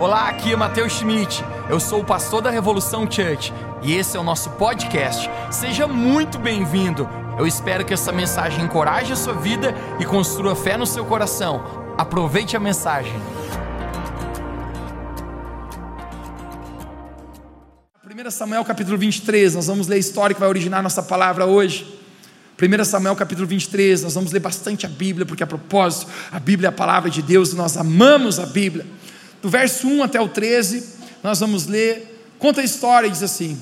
Olá, aqui é Matheus Schmidt. Eu sou o pastor da Revolução Church e esse é o nosso podcast. Seja muito bem-vindo. Eu espero que essa mensagem encoraje a sua vida e construa fé no seu coração. Aproveite a mensagem. 1 Samuel capítulo 23, nós vamos ler a história que vai originar nossa palavra hoje. 1 Samuel capítulo 23, nós vamos ler bastante a Bíblia, porque a propósito, a Bíblia é a palavra de Deus e nós amamos a Bíblia. Do verso 1 até o 13, nós vamos ler, conta a história diz assim: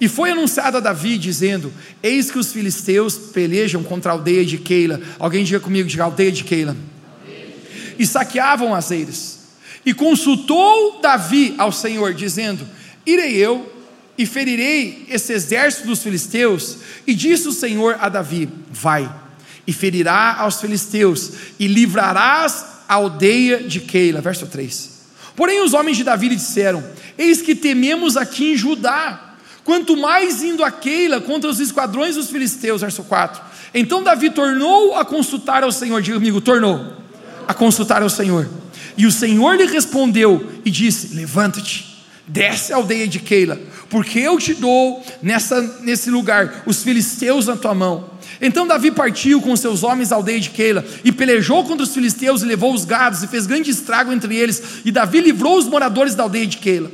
E foi anunciado a Davi, dizendo: Eis que os filisteus pelejam contra a aldeia de Keila. Alguém diga comigo, diga aldeia de Keila. E saqueavam as eiras. E consultou Davi ao Senhor, dizendo: Irei eu e ferirei esse exército dos filisteus. E disse o Senhor a Davi: Vai, e ferirá aos filisteus, e livrarás a aldeia de Keila. Verso 3. Porém, os homens de Davi lhe disseram: Eis que tememos aqui em Judá, quanto mais indo a Keila contra os esquadrões dos filisteus. Verso 4. Então Davi tornou a consultar ao Senhor, diga amigo, tornou a consultar ao Senhor. E o Senhor lhe respondeu e disse: Levanta-te, desce a aldeia de Keila, porque eu te dou nessa, nesse lugar os filisteus na tua mão. Então Davi partiu com seus homens à aldeia de Keila e pelejou contra os filisteus e levou os gados e fez grande estrago entre eles. E Davi livrou os moradores da aldeia de Keila.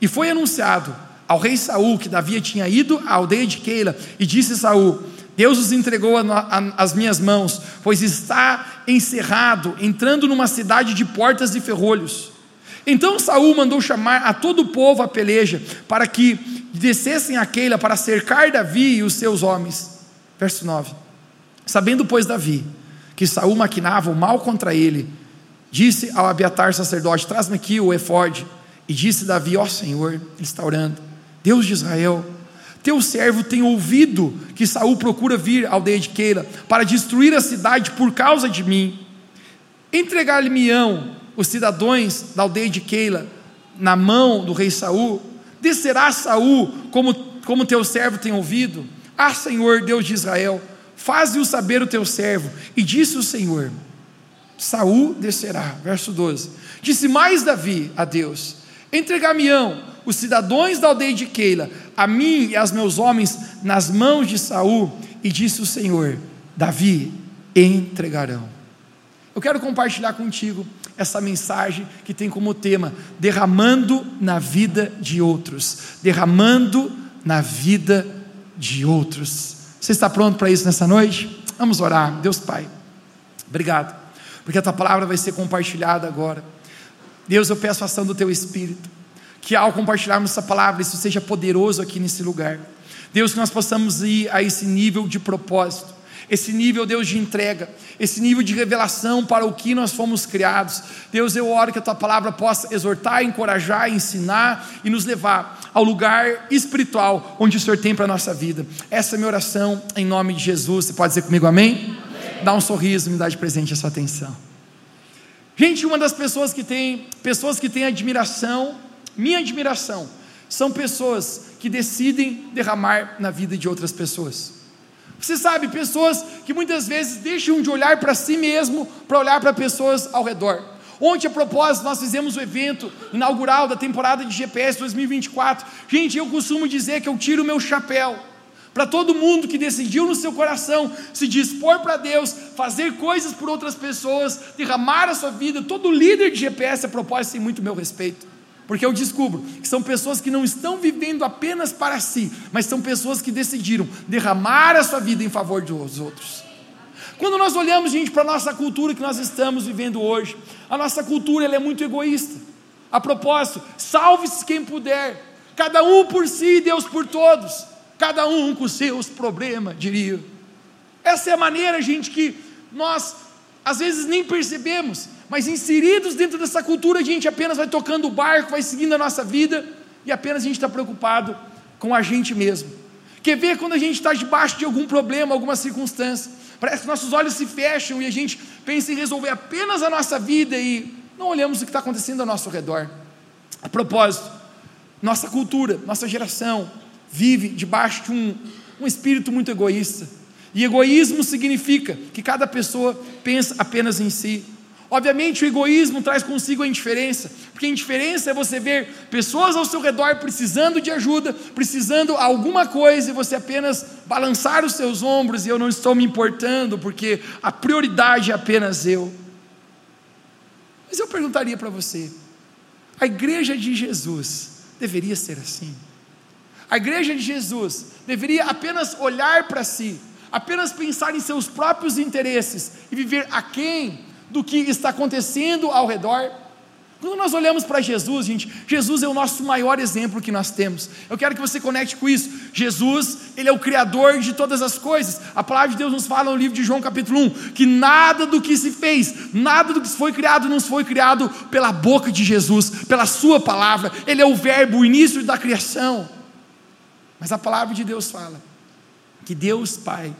E foi anunciado ao rei Saul que Davi tinha ido à aldeia de Keila e disse Saul: Deus os entregou às minhas mãos, pois está encerrado, entrando numa cidade de portas e ferrolhos. Então Saul mandou chamar a todo o povo à peleja, para que descessem a Keila para cercar Davi e os seus homens. Verso 9. Sabendo, pois, Davi, que Saul maquinava o mal contra ele, disse ao Abiatar sacerdote: Traz-me aqui o efode. E disse Davi: Ó oh, Senhor, ele está orando, Deus de Israel, teu servo tem ouvido que Saul procura vir à aldeia de Keila para destruir a cidade por causa de mim. Entregar-lhe-ão os cidadãos da aldeia de Keila na mão do rei Saul. Descerá Saul como, como teu servo tem ouvido? Ah, Senhor, Deus de Israel, faze-o saber o teu servo. E disse o Senhor: Saul descerá. Verso 12. Disse mais Davi a Deus: Entregar-me-ão os cidadãos da aldeia de Keila, a mim e aos meus homens, nas mãos de Saul. E disse o Senhor: Davi, entregarão. Eu quero compartilhar contigo essa mensagem que tem como tema derramando na vida de outros, derramando na vida de de outros. Você está pronto para isso nessa noite? Vamos orar. Deus Pai, obrigado, porque a tua palavra vai ser compartilhada agora. Deus, eu peço a ação do teu Espírito, que ao compartilharmos essa palavra, isso seja poderoso aqui nesse lugar. Deus, que nós possamos ir a esse nível de propósito esse nível, Deus, de entrega, esse nível de revelação para o que nós fomos criados. Deus, eu oro que a tua palavra possa exortar, encorajar, ensinar e nos levar ao lugar espiritual onde o Senhor tem para a nossa vida. Essa é a minha oração em nome de Jesus. Você pode dizer comigo amém? amém. Dá um sorriso, me dá de presente a sua atenção. Gente, uma das pessoas que tem, pessoas que têm admiração, minha admiração, são pessoas que decidem derramar na vida de outras pessoas. Você sabe, pessoas que muitas vezes deixam de olhar para si mesmo para olhar para pessoas ao redor. Ontem, a propósito, nós fizemos o evento inaugural da temporada de GPS 2024. Gente, eu costumo dizer que eu tiro o meu chapéu para todo mundo que decidiu no seu coração se dispor para Deus, fazer coisas por outras pessoas, derramar a sua vida. Todo líder de GPS, a propósito, tem muito meu respeito. Porque eu descubro que são pessoas que não estão vivendo apenas para si, mas são pessoas que decidiram derramar a sua vida em favor dos outros. Quando nós olhamos, gente, para a nossa cultura que nós estamos vivendo hoje, a nossa cultura ela é muito egoísta. A propósito, salve-se quem puder, cada um por si, Deus por todos, cada um com seus problemas, diria. Essa é a maneira, gente, que nós às vezes nem percebemos mas inseridos dentro dessa cultura, a gente apenas vai tocando o barco, vai seguindo a nossa vida e apenas a gente está preocupado com a gente mesmo. Quer ver quando a gente está debaixo de algum problema, alguma circunstância? Parece que nossos olhos se fecham e a gente pensa em resolver apenas a nossa vida e não olhamos o que está acontecendo ao nosso redor. A propósito, nossa cultura, nossa geração vive debaixo de um, um espírito muito egoísta. E egoísmo significa que cada pessoa pensa apenas em si. Obviamente, o egoísmo traz consigo a indiferença, porque a indiferença é você ver pessoas ao seu redor precisando de ajuda, precisando alguma coisa, e você apenas balançar os seus ombros e eu não estou me importando, porque a prioridade é apenas eu. Mas eu perguntaria para você: a igreja de Jesus deveria ser assim? A igreja de Jesus deveria apenas olhar para si, apenas pensar em seus próprios interesses e viver aquém do que está acontecendo ao redor? Quando nós olhamos para Jesus, gente, Jesus é o nosso maior exemplo que nós temos. Eu quero que você conecte com isso. Jesus, ele é o criador de todas as coisas. A palavra de Deus nos fala no livro de João, capítulo 1, que nada do que se fez, nada do que foi criado, não foi criado pela boca de Jesus, pela sua palavra. Ele é o verbo, o início da criação. Mas a palavra de Deus fala que Deus Pai,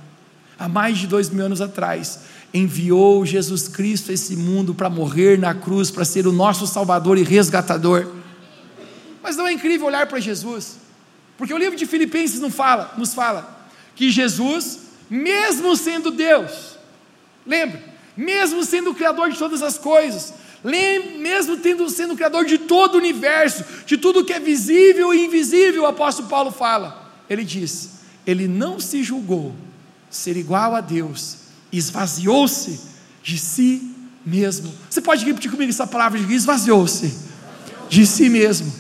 há mais de dois mil anos atrás, enviou Jesus Cristo a esse mundo para morrer na cruz, para ser o nosso Salvador e resgatador. Mas não é incrível olhar para Jesus? Porque o livro de Filipenses não fala, nos fala que Jesus, mesmo sendo Deus, lembra, mesmo sendo o Criador de todas as coisas, mesmo tendo, sendo o Criador de todo o universo, de tudo que é visível e invisível, o apóstolo Paulo fala, ele diz: ele não se julgou ser igual a Deus, esvaziou-se de si mesmo. Você pode repetir comigo essa palavra esvaziou-se de si mesmo.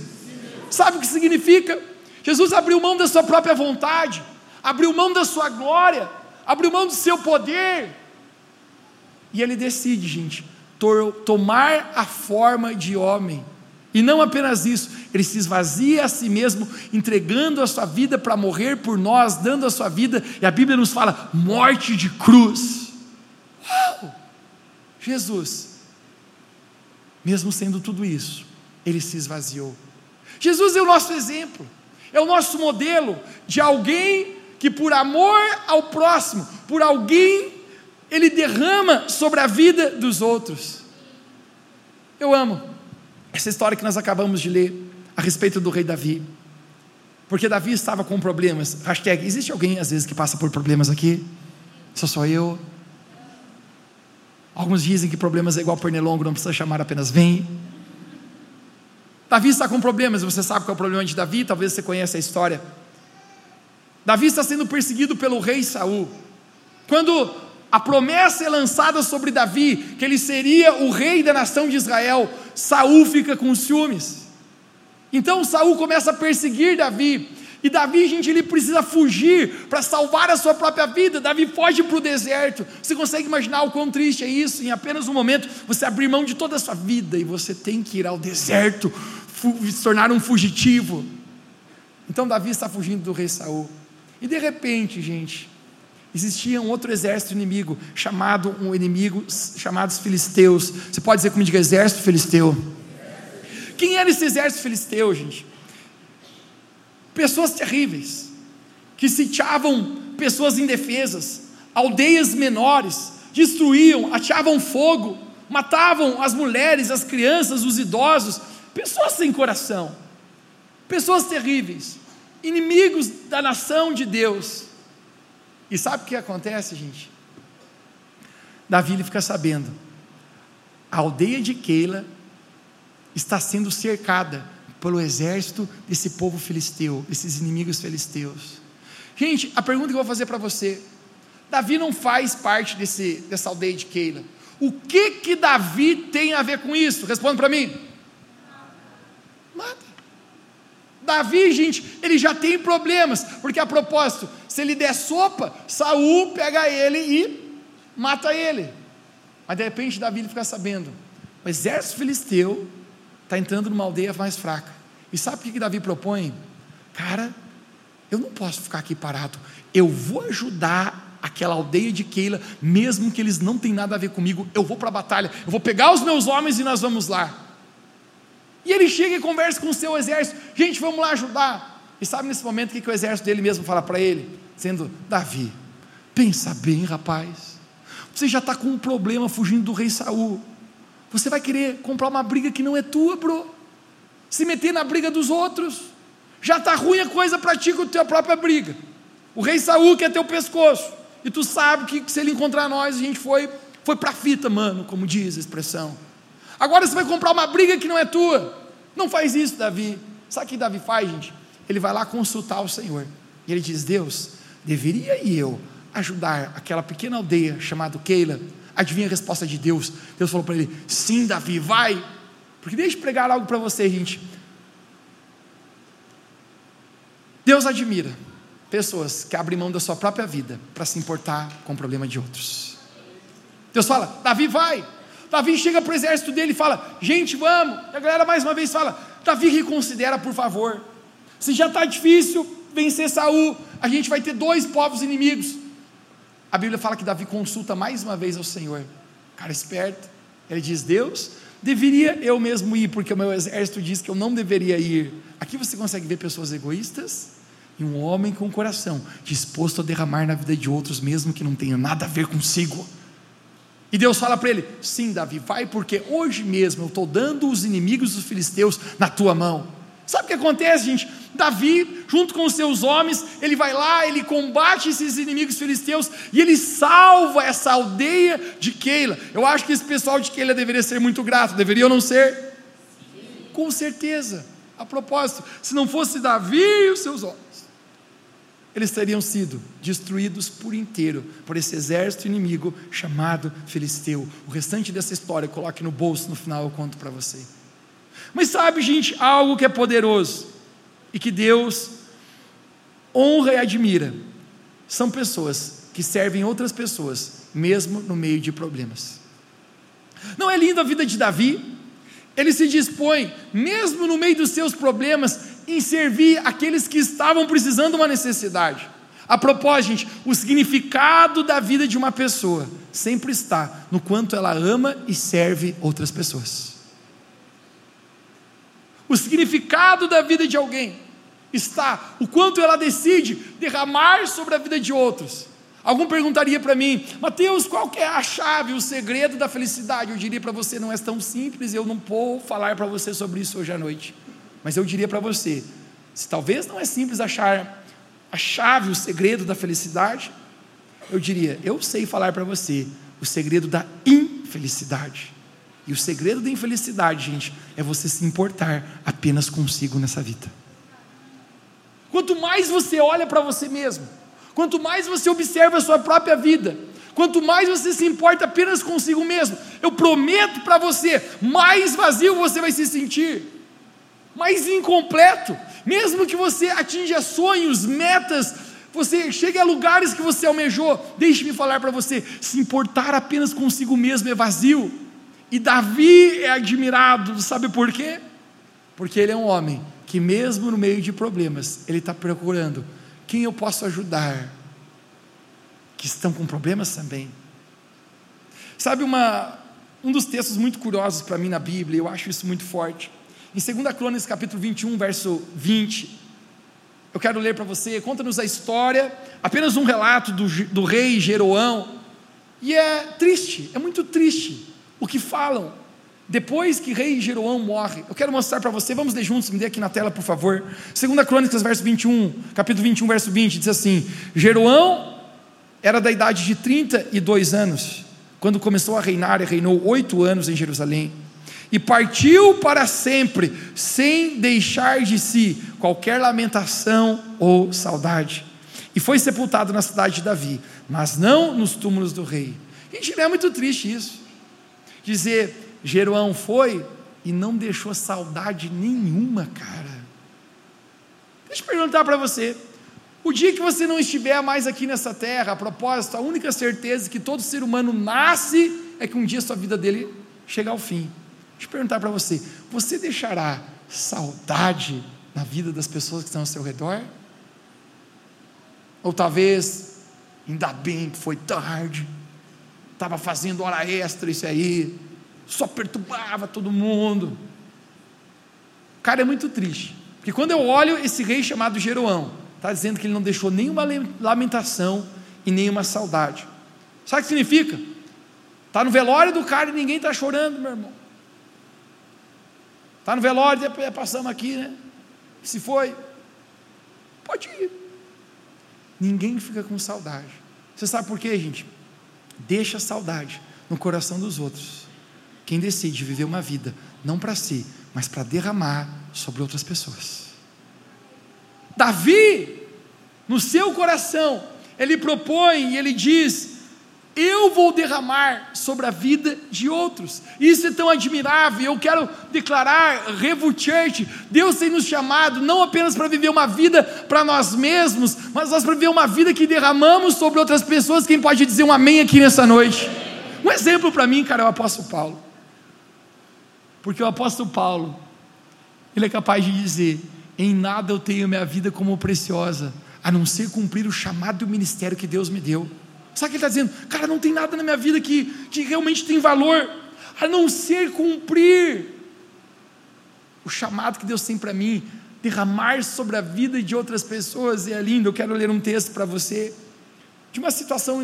Sabe o que significa? Jesus abriu mão da sua própria vontade, abriu mão da sua glória, abriu mão do seu poder. E ele decide, gente, tomar a forma de homem. E não apenas isso, ele se esvazia a si mesmo, entregando a sua vida para morrer por nós, dando a sua vida, e a Bíblia nos fala: morte de cruz. Uau! Jesus, mesmo sendo tudo isso, ele se esvaziou. Jesus é o nosso exemplo, é o nosso modelo de alguém que, por amor ao próximo, por alguém, ele derrama sobre a vida dos outros. Eu amo essa história que nós acabamos de ler a respeito do rei Davi. Porque Davi estava com problemas. Hashtag, existe alguém às vezes que passa por problemas aqui? Só sou eu. Alguns dizem que problemas é igual pernilongo, não precisa chamar, apenas vem. Davi está com problemas, você sabe qual é o problema de Davi, talvez você conheça a história. Davi está sendo perseguido pelo rei Saul. Quando a promessa é lançada sobre Davi, que ele seria o rei da nação de Israel, Saul fica com ciúmes. Então Saul começa a perseguir Davi. E Davi, gente, ele precisa fugir para salvar a sua própria vida. Davi foge para o deserto. Você consegue imaginar o quão triste é isso? Em apenas um momento, você abrir mão de toda a sua vida e você tem que ir ao deserto, se tornar um fugitivo. Então Davi está fugindo do rei Saul. E de repente, gente, existia um outro exército inimigo, chamado um inimigo chamado os filisteus. Você pode dizer comigo, exército filisteu. Quem era esse exército filisteu, gente? Pessoas terríveis, que sitiavam pessoas indefesas, aldeias menores, destruíam, ateavam fogo, matavam as mulheres, as crianças, os idosos, pessoas sem coração, pessoas terríveis, inimigos da nação de Deus. E sabe o que acontece, gente? Davi ele fica sabendo. A aldeia de Keila está sendo cercada pelo exército desse povo filisteu, desses inimigos filisteus. Gente, a pergunta que eu vou fazer para você: Davi não faz parte desse, dessa aldeia de Keila. O que que Davi tem a ver com isso? Responda para mim. Nada. Davi, gente, ele já tem problemas, porque a propósito, se ele der sopa, Saul pega ele e mata ele. Mas de repente Davi fica sabendo, o exército filisteu está entrando numa aldeia mais fraca. E sabe o que, que Davi propõe? Cara, eu não posso ficar aqui parado. Eu vou ajudar aquela aldeia de Keila, mesmo que eles não tenham nada a ver comigo. Eu vou para a batalha. Eu vou pegar os meus homens e nós vamos lá. E ele chega e conversa com o seu exército: gente, vamos lá ajudar. E sabe nesse momento o que, o exército dele mesmo fala para ele? Sendo: Davi, pensa bem, rapaz. Você já está com um problema fugindo do rei Saul. Você vai querer comprar uma briga que não é tua, bro. Se meter na briga dos outros. Já está ruim a coisa para ti com a tua própria briga. O rei Saul quer teu pescoço. E tu sabe que se ele encontrar nós, a gente foi Foi para a fita, mano, como diz a expressão. Agora você vai comprar uma briga que não é tua. Não faz isso, Davi. Sabe o que Davi faz, gente? Ele vai lá consultar o Senhor. E ele diz: Deus, deveria eu ajudar aquela pequena aldeia chamada Keila? Adivinha a resposta de Deus? Deus falou para ele: Sim, Davi, vai. Porque deixa eu pregar algo para você, gente. Deus admira pessoas que abrem mão da sua própria vida para se importar com o problema de outros. Deus fala: Davi vai. Davi chega para o exército dele e fala: Gente, vamos. E a galera mais uma vez fala: Davi, reconsidera, por favor. Se já está difícil vencer Saul, a gente vai ter dois povos inimigos. A Bíblia fala que Davi consulta mais uma vez ao Senhor. Cara esperto. Ele diz: Deus, deveria eu mesmo ir, porque o meu exército diz que eu não deveria ir. Aqui você consegue ver pessoas egoístas e um homem com coração disposto a derramar na vida de outros, mesmo que não tenha nada a ver consigo. E Deus fala para ele: Sim, Davi, vai, porque hoje mesmo eu estou dando os inimigos dos filisteus na tua mão. Sabe o que acontece, gente? Davi, junto com os seus homens, ele vai lá, ele combate esses inimigos filisteus e ele salva essa aldeia de Keila. Eu acho que esse pessoal de Keila deveria ser muito grato, deveria ou não ser? Com certeza. A propósito, se não fosse Davi e os seus homens, eles teriam sido destruídos por inteiro por esse exército inimigo chamado Filisteu. O restante dessa história coloque no bolso, no final eu conto para você. Mas sabe, gente, algo que é poderoso e que Deus honra e admira são pessoas que servem outras pessoas, mesmo no meio de problemas. Não é linda a vida de Davi? Ele se dispõe, mesmo no meio dos seus problemas, em servir aqueles que estavam precisando de uma necessidade. A propósito, gente, o significado da vida de uma pessoa sempre está no quanto ela ama e serve outras pessoas. O significado da vida de alguém está o quanto ela decide derramar sobre a vida de outros. Algum perguntaria para mim, Mateus, qual é a chave, o segredo da felicidade? Eu diria para você, não é tão simples, eu não vou falar para você sobre isso hoje à noite. Mas eu diria para você: se talvez não é simples achar a chave, o segredo da felicidade, eu diria, eu sei falar para você o segredo da infelicidade. E o segredo da infelicidade, gente, é você se importar apenas consigo nessa vida. Quanto mais você olha para você mesmo, quanto mais você observa a sua própria vida, quanto mais você se importa apenas consigo mesmo, eu prometo para você, mais vazio você vai se sentir mas incompleto. Mesmo que você atinja sonhos, metas, você chegue a lugares que você almejou, deixe-me falar para você: se importar apenas consigo mesmo é vazio. E Davi é admirado, sabe por quê? Porque ele é um homem que, mesmo no meio de problemas, ele está procurando quem eu posso ajudar, que estão com problemas também. Sabe uma, um dos textos muito curiosos para mim na Bíblia, eu acho isso muito forte. Em 2 Crônicas, capítulo 21, verso 20, eu quero ler para você, conta-nos a história, apenas um relato do, do rei Jeroão, e é triste, é muito triste o que falam depois que rei Jeroão morre. Eu quero mostrar para você, vamos ler juntos, me dê aqui na tela, por favor. 2 Crônicas, verso 21, capítulo 21, verso 20, diz assim: Jeroão era da idade de 32 anos, quando começou a reinar, e reinou oito anos em Jerusalém e partiu para sempre, sem deixar de si qualquer lamentação ou saudade. E foi sepultado na cidade de Davi, mas não nos túmulos do rei. Gente, não é muito triste isso. Dizer, Jeroão foi e não deixou saudade nenhuma, cara. Deixa eu perguntar para você. O dia que você não estiver mais aqui nessa terra, a propósito, a única certeza que todo ser humano nasce é que um dia a sua vida dele chega ao fim. Deixa eu perguntar para você: você deixará saudade na vida das pessoas que estão ao seu redor? Ou talvez, ainda bem que foi tarde, estava fazendo hora extra isso aí, só perturbava todo mundo. Cara, é muito triste, porque quando eu olho esse rei chamado Jeroão, está dizendo que ele não deixou nenhuma lamentação e nenhuma saudade. Sabe o que significa? Está no velório do cara e ninguém está chorando, meu irmão. Está no velório, é, passamos aqui, né? Se foi, pode ir. Ninguém fica com saudade. Você sabe por quê, gente? Deixa a saudade no coração dos outros. Quem decide viver uma vida não para si, mas para derramar sobre outras pessoas. Davi, no seu coração, ele propõe e ele diz: eu vou derramar sobre a vida de outros. Isso é tão admirável. Eu quero declarar, Revo Church, Deus tem nos chamado não apenas para viver uma vida para nós mesmos, mas nós para viver uma vida que derramamos sobre outras pessoas. Quem pode dizer um amém aqui nessa noite? Um exemplo para mim, cara, é o apóstolo Paulo. Porque o apóstolo Paulo, ele é capaz de dizer: em nada eu tenho minha vida como preciosa, a não ser cumprir o chamado do ministério que Deus me deu. Sabe o que ele está dizendo? Cara, não tem nada na minha vida que, que realmente tem valor, a não ser cumprir o chamado que Deus tem para mim, derramar sobre a vida de outras pessoas, e é lindo. Eu quero ler um texto para você, de uma situação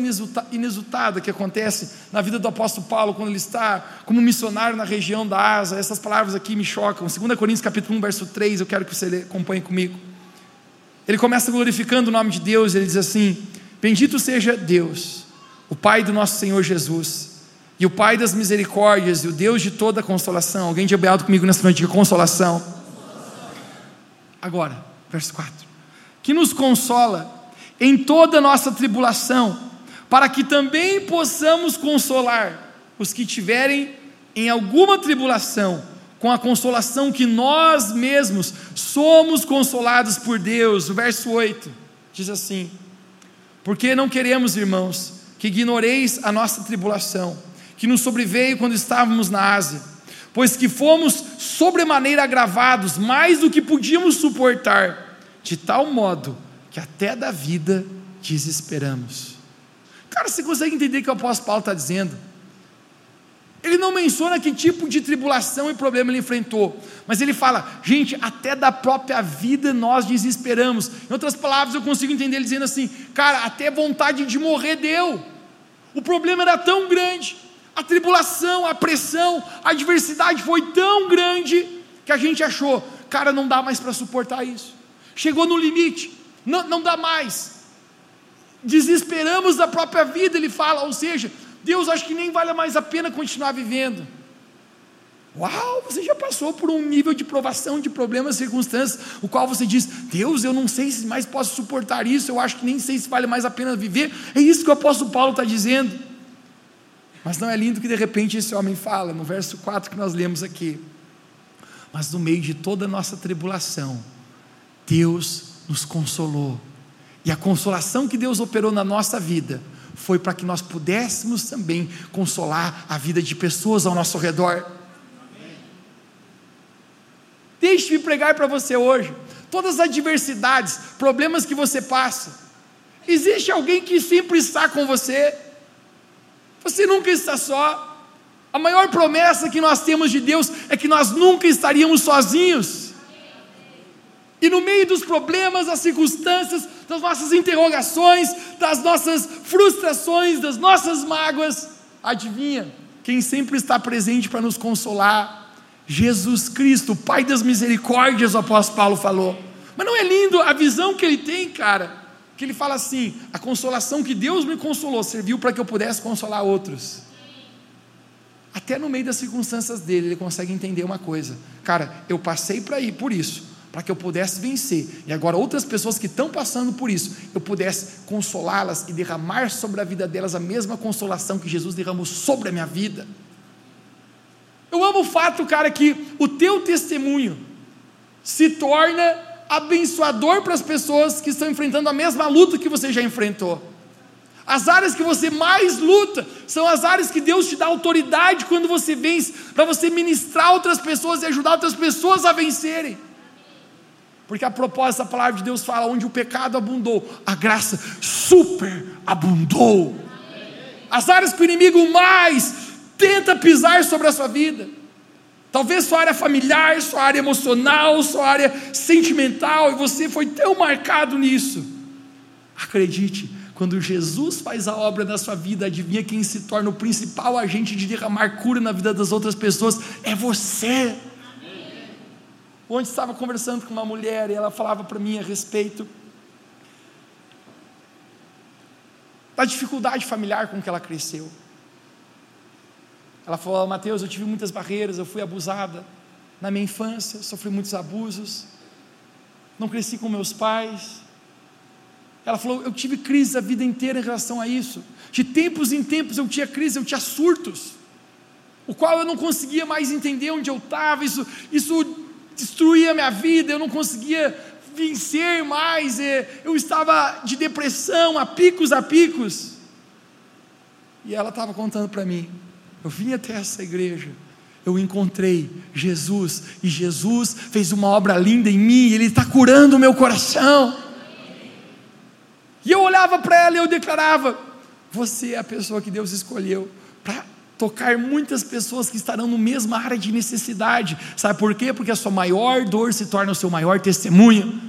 inexultada que acontece na vida do apóstolo Paulo, quando ele está como missionário na região da Asa. Essas palavras aqui me chocam. 2 Coríntios capítulo 1, verso 3, eu quero que você acompanhe comigo. Ele começa glorificando o nome de Deus, ele diz assim: Bendito seja Deus, o Pai do nosso Senhor Jesus, e o Pai das misericórdias, e o Deus de toda consolação. Alguém de alto comigo nessa noite de consolação. Agora, verso 4: Que nos consola em toda nossa tribulação, para que também possamos consolar os que tiverem em alguma tribulação, com a consolação que nós mesmos somos consolados por Deus. O verso 8 diz assim: porque não queremos, irmãos, que ignoreis a nossa tribulação, que nos sobreveio quando estávamos na Ásia, pois que fomos sobremaneira agravados, mais do que podíamos suportar, de tal modo que até da vida desesperamos. Cara, você consegue entender o que o apóstolo Paulo está dizendo? Ele não menciona que tipo de tribulação e problema ele enfrentou, mas ele fala, gente, até da própria vida nós desesperamos. Em outras palavras, eu consigo entender ele dizendo assim, cara, até vontade de morrer deu. O problema era tão grande, a tribulação, a pressão, a adversidade foi tão grande que a gente achou, cara, não dá mais para suportar isso. Chegou no limite, não, não dá mais. Desesperamos da própria vida, ele fala, ou seja, Deus, acho que nem vale mais a pena continuar vivendo. Uau, você já passou por um nível de provação, de problemas, circunstâncias, o qual você diz: Deus, eu não sei se mais posso suportar isso, eu acho que nem sei se vale mais a pena viver. É isso que o apóstolo Paulo está dizendo. Mas não é lindo que de repente esse homem fala, no verso 4 que nós lemos aqui. Mas no meio de toda a nossa tribulação, Deus nos consolou. E a consolação que Deus operou na nossa vida foi para que nós pudéssemos também consolar a vida de pessoas ao nosso redor. Deixe-me pregar para você hoje. Todas as adversidades, problemas que você passa, existe alguém que sempre está com você. Você nunca está só. A maior promessa que nós temos de Deus é que nós nunca estaríamos sozinhos. E no meio dos problemas, das circunstâncias, das nossas interrogações, das nossas frustrações, das nossas mágoas, adivinha? Quem sempre está presente para nos consolar? Jesus Cristo, Pai das misericórdias, o apóstolo Paulo falou. Mas não é lindo a visão que ele tem, cara? Que ele fala assim: a consolação que Deus me consolou serviu para que eu pudesse consolar outros. Até no meio das circunstâncias dele, ele consegue entender uma coisa: cara, eu passei para ir por isso, para que eu pudesse vencer. E agora, outras pessoas que estão passando por isso, eu pudesse consolá-las e derramar sobre a vida delas a mesma consolação que Jesus derramou sobre a minha vida. Eu amo o fato, cara, que o teu testemunho se torna abençoador para as pessoas que estão enfrentando a mesma luta que você já enfrentou. As áreas que você mais luta são as áreas que Deus te dá autoridade quando você vence, para você ministrar outras pessoas e ajudar outras pessoas a vencerem. Porque a propósito, a palavra de Deus fala: onde o pecado abundou, a graça super abundou. As áreas que o inimigo mais tenta pisar sobre a sua vida, talvez sua área familiar, sua área emocional, sua área sentimental, e você foi tão marcado nisso. Acredite, quando Jesus faz a obra na sua vida, adivinha quem se torna o principal agente de derramar cura na vida das outras pessoas? É você. Onde estava conversando com uma mulher e ela falava para mim a respeito da dificuldade familiar com que ela cresceu. Ela falou: Mateus, eu tive muitas barreiras, eu fui abusada na minha infância, sofri muitos abusos, não cresci com meus pais. Ela falou: eu tive crise a vida inteira em relação a isso. De tempos em tempos eu tinha crise, eu tinha surtos, o qual eu não conseguia mais entender onde eu estava. Isso, isso destruía a minha vida, eu não conseguia vencer mais. Eu estava de depressão, a picos a picos. E ela estava contando para mim eu vim até essa igreja, eu encontrei Jesus, e Jesus fez uma obra linda em mim, Ele está curando o meu coração. E eu olhava para ela e eu declarava: Você é a pessoa que Deus escolheu tocar muitas pessoas que estarão no mesma área de necessidade. Sabe por quê? Porque a sua maior dor se torna o seu maior testemunho.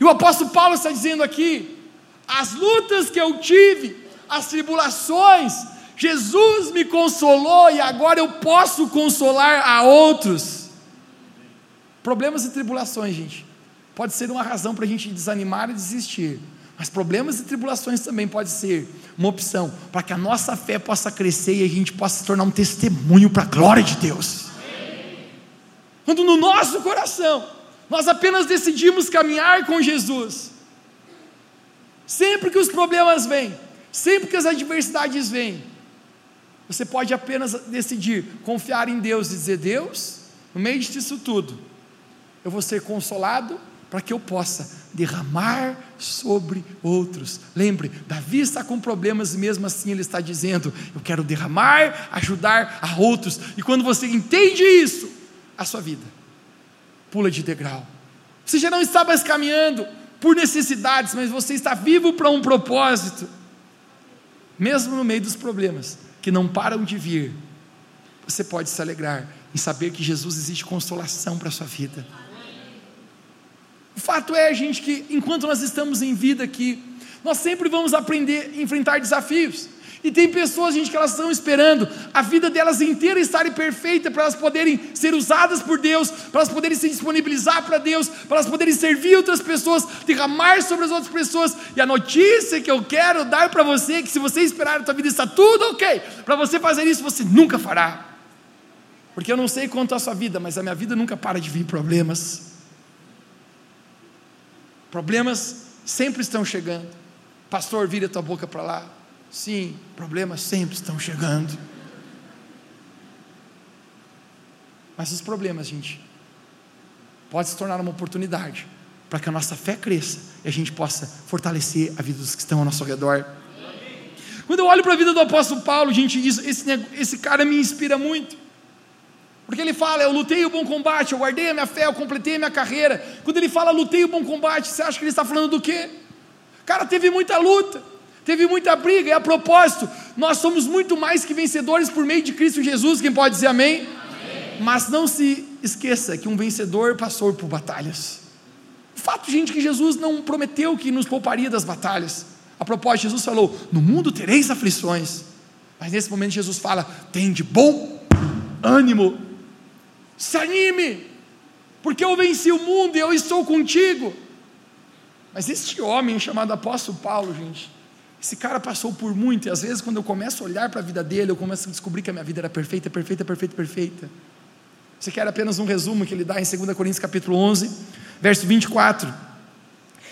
E o apóstolo Paulo está dizendo aqui: as lutas que eu tive, as tribulações, Jesus me consolou e agora eu posso consolar a outros. Problemas e tribulações, gente, pode ser uma razão para a gente desanimar e desistir. Mas problemas e tribulações também pode ser uma opção para que a nossa fé possa crescer e a gente possa se tornar um testemunho para a glória de Deus. Quando no nosso coração nós apenas decidimos caminhar com Jesus, sempre que os problemas vêm, sempre que as adversidades vêm, você pode apenas decidir confiar em Deus e dizer: Deus, no meio disso tudo, eu vou ser consolado para que eu possa derramar sobre outros. Lembre, Davi está com problemas e mesmo assim ele está dizendo: Eu quero derramar, ajudar a outros. E quando você entende isso, a sua vida pula de degrau. Você já não está mais caminhando por necessidades, mas você está vivo para um propósito, mesmo no meio dos problemas que não param de vir, você pode se alegrar em saber que Jesus existe consolação para a sua vida. O fato é, gente, que enquanto nós estamos em vida aqui, nós sempre vamos aprender a enfrentar desafios. E tem pessoas, gente, que elas estão esperando a vida delas inteira estarem perfeita para elas poderem ser usadas por Deus, para elas poderem se disponibilizar para Deus, para elas poderem servir outras pessoas, derramar sobre as outras pessoas. E a notícia que eu quero dar para você é que se você esperar a tua vida está tudo ok, para você fazer isso você nunca fará. Porque eu não sei quanto a sua vida, mas a minha vida nunca para de vir problemas. Problemas sempre estão chegando. Pastor, vira tua boca para lá. Sim, problemas sempre estão chegando. Mas os problemas, gente, pode se tornar uma oportunidade para que a nossa fé cresça e a gente possa fortalecer a vida dos que estão ao nosso redor. Quando eu olho para a vida do apóstolo Paulo, gente, isso, esse, esse cara me inspira muito. Porque ele fala, eu lutei o bom combate, eu guardei a minha fé, eu completei a minha carreira. Quando ele fala lutei o bom combate, você acha que ele está falando do quê? Cara teve muita luta teve muita briga, e a propósito, nós somos muito mais que vencedores por meio de Cristo Jesus, quem pode dizer amém? amém? Mas não se esqueça que um vencedor passou por batalhas. O fato, gente, que Jesus não prometeu que nos pouparia das batalhas. A propósito, Jesus falou: No mundo tereis aflições. Mas nesse momento Jesus fala: Tem de bom ânimo, se anime, porque eu venci o mundo e eu estou contigo. Mas este homem chamado apóstolo Paulo, gente, esse cara passou por muito, e às vezes, quando eu começo a olhar para a vida dele, eu começo a descobrir que a minha vida era perfeita, perfeita, perfeita, perfeita. Você quer apenas um resumo que ele dá em 2 Coríntios capítulo 11, verso 24.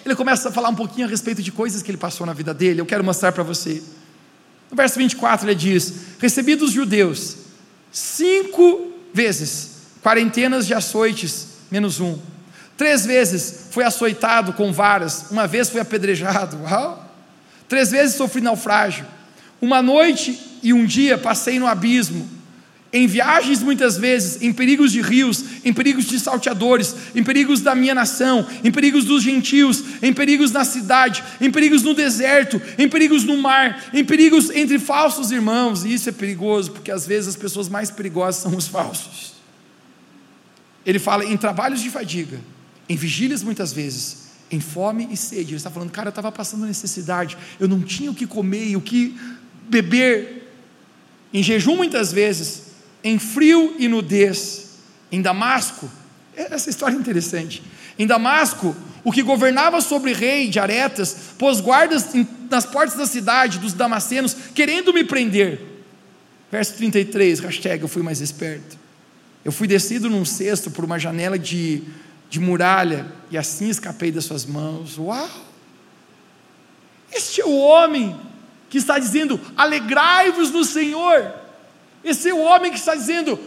Ele começa a falar um pouquinho a respeito de coisas que ele passou na vida dele, eu quero mostrar para você. No verso 24 ele diz: Recebi dos judeus cinco vezes quarentenas de açoites, menos um. Três vezes foi açoitado com varas, uma vez foi apedrejado. Uau! Três vezes sofri naufrágio. Uma noite e um dia passei no abismo. Em viagens, muitas vezes, em perigos de rios, em perigos de salteadores, em perigos da minha nação, em perigos dos gentios, em perigos na cidade, em perigos no deserto, em perigos no mar, em perigos entre falsos irmãos. E isso é perigoso, porque às vezes as pessoas mais perigosas são os falsos. Ele fala em trabalhos de fadiga, em vigílias muitas vezes, em fome e sede. Ele está falando, cara, eu estava passando necessidade, eu não tinha o que comer e o que beber. Em jejum, muitas vezes, em frio e nudez. Em Damasco, essa história é interessante. Em Damasco, o que governava sobre rei de Aretas pôs guardas nas portas da cidade dos damascenos, querendo me prender. Verso 33, hashtag eu fui mais esperto. Eu fui descido num cesto por uma janela de, de muralha e assim escapei das suas mãos. Uau! Este é o homem que está dizendo: alegrai-vos no Senhor. Esse é o homem que está dizendo: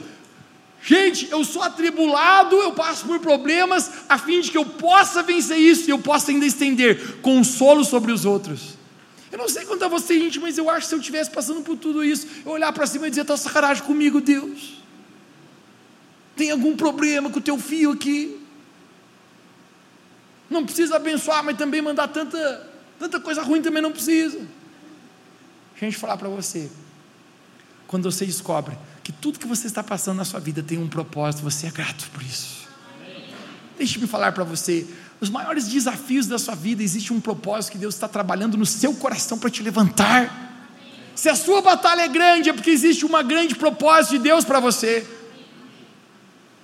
gente, eu sou atribulado, eu passo por problemas, a fim de que eu possa vencer isso e eu possa ainda estender consolo sobre os outros. Eu não sei quanto a você, gente, mas eu acho que se eu estivesse passando por tudo isso, eu olhar para cima e dizer: está sacanagem comigo, Deus. Tem algum problema com o teu filho aqui? Não precisa abençoar, mas também mandar tanta, tanta coisa ruim também não precisa. Deixa eu falar para você. Quando você descobre que tudo que você está passando na sua vida tem um propósito, você é grato por isso. Deixe-me falar para você. Os maiores desafios da sua vida, existe um propósito que Deus está trabalhando no seu coração para te levantar. Se a sua batalha é grande, é porque existe um grande propósito de Deus para você.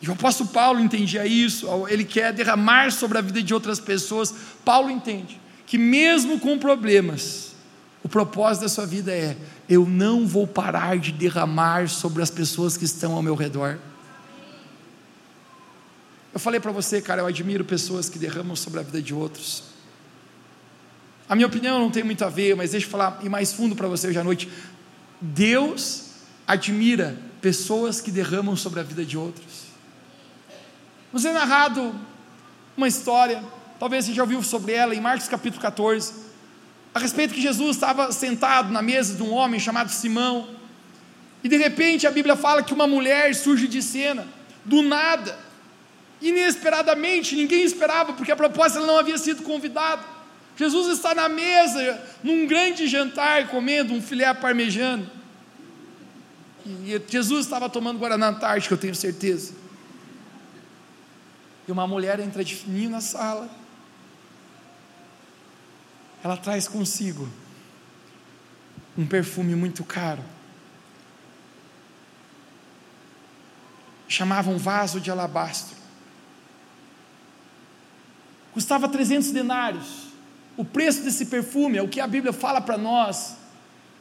E o apóstolo Paulo entendia isso, ele quer derramar sobre a vida de outras pessoas. Paulo entende que, mesmo com problemas, o propósito da sua vida é: eu não vou parar de derramar sobre as pessoas que estão ao meu redor. Eu falei para você, cara, eu admiro pessoas que derramam sobre a vida de outros. A minha opinião não tem muito a ver, mas deixa eu falar e mais fundo para você hoje à noite. Deus admira pessoas que derramam sobre a vida de outros. Nos é narrado uma história, talvez você já ouviu sobre ela, em Marcos capítulo 14, a respeito que Jesus estava sentado na mesa de um homem chamado Simão, e de repente a Bíblia fala que uma mulher surge de cena, do nada, inesperadamente, ninguém esperava, porque a proposta ela não havia sido convidada. Jesus está na mesa, num grande jantar, comendo um filé parmejano. E Jesus estava tomando Guaraná Antártica, eu tenho certeza. E uma mulher entra de fininho na sala. Ela traz consigo um perfume muito caro. Chamava um vaso de alabastro. Custava 300 denários. O preço desse perfume é o que a Bíblia fala para nós.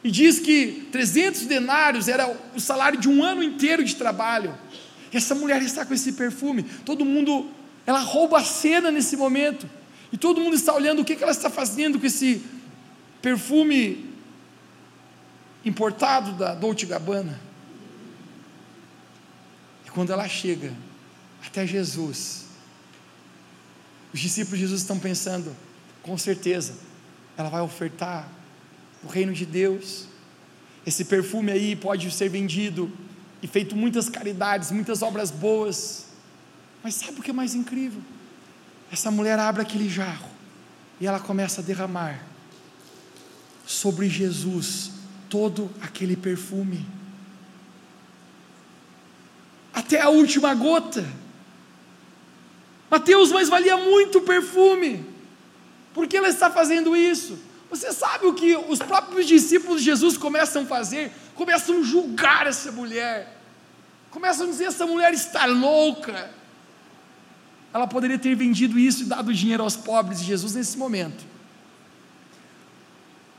E diz que 300 denários era o salário de um ano inteiro de trabalho. Essa mulher está com esse perfume. Todo mundo ela rouba a cena nesse momento. E todo mundo está olhando o que ela está fazendo com esse perfume importado da Dolce Gabbana. E quando ela chega até Jesus, os discípulos de Jesus estão pensando, com certeza, ela vai ofertar o reino de Deus. Esse perfume aí pode ser vendido e feito muitas caridades, muitas obras boas. Mas sabe o que é mais incrível? Essa mulher abre aquele jarro e ela começa a derramar sobre Jesus todo aquele perfume, até a última gota. Mateus, mas valia muito o perfume, por que ela está fazendo isso? Você sabe o que os próprios discípulos de Jesus começam a fazer? Começam a julgar essa mulher, começam a dizer: essa mulher está louca, ela poderia ter vendido isso e dado dinheiro aos pobres. E Jesus, nesse momento,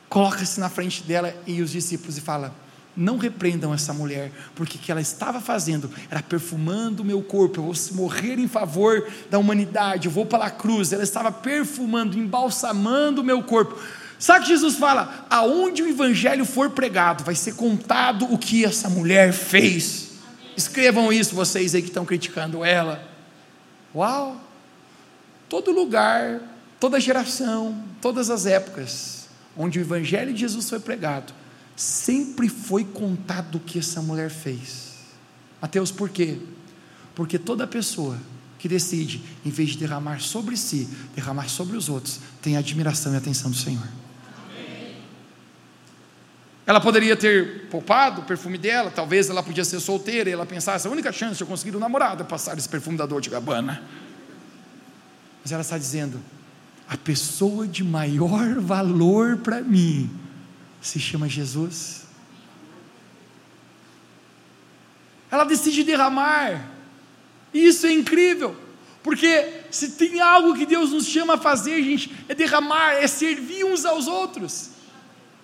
coloca-se na frente dela e os discípulos e fala: Não repreendam essa mulher, porque o que ela estava fazendo era perfumando o meu corpo. Eu vou morrer em favor da humanidade. Eu vou para a cruz. Ela estava perfumando, embalsamando o meu corpo. Sabe que Jesus fala? Aonde o evangelho for pregado, vai ser contado o que essa mulher fez. Escrevam isso, vocês aí que estão criticando ela. Uau! Todo lugar, toda geração, todas as épocas onde o Evangelho de Jesus foi pregado, sempre foi contado o que essa mulher fez. Mateus, por quê? Porque toda pessoa que decide, em vez de derramar sobre si, derramar sobre os outros, tem admiração e atenção do Senhor. Ela poderia ter poupado o perfume dela, talvez ela podia ser solteira e ela pensasse: a única chance de eu conseguir um namorado é passar esse perfume da dor de Gabbana. Mas ela está dizendo: a pessoa de maior valor para mim se chama Jesus. Ela decide derramar, isso é incrível, porque se tem algo que Deus nos chama a fazer, gente, é derramar, é servir uns aos outros.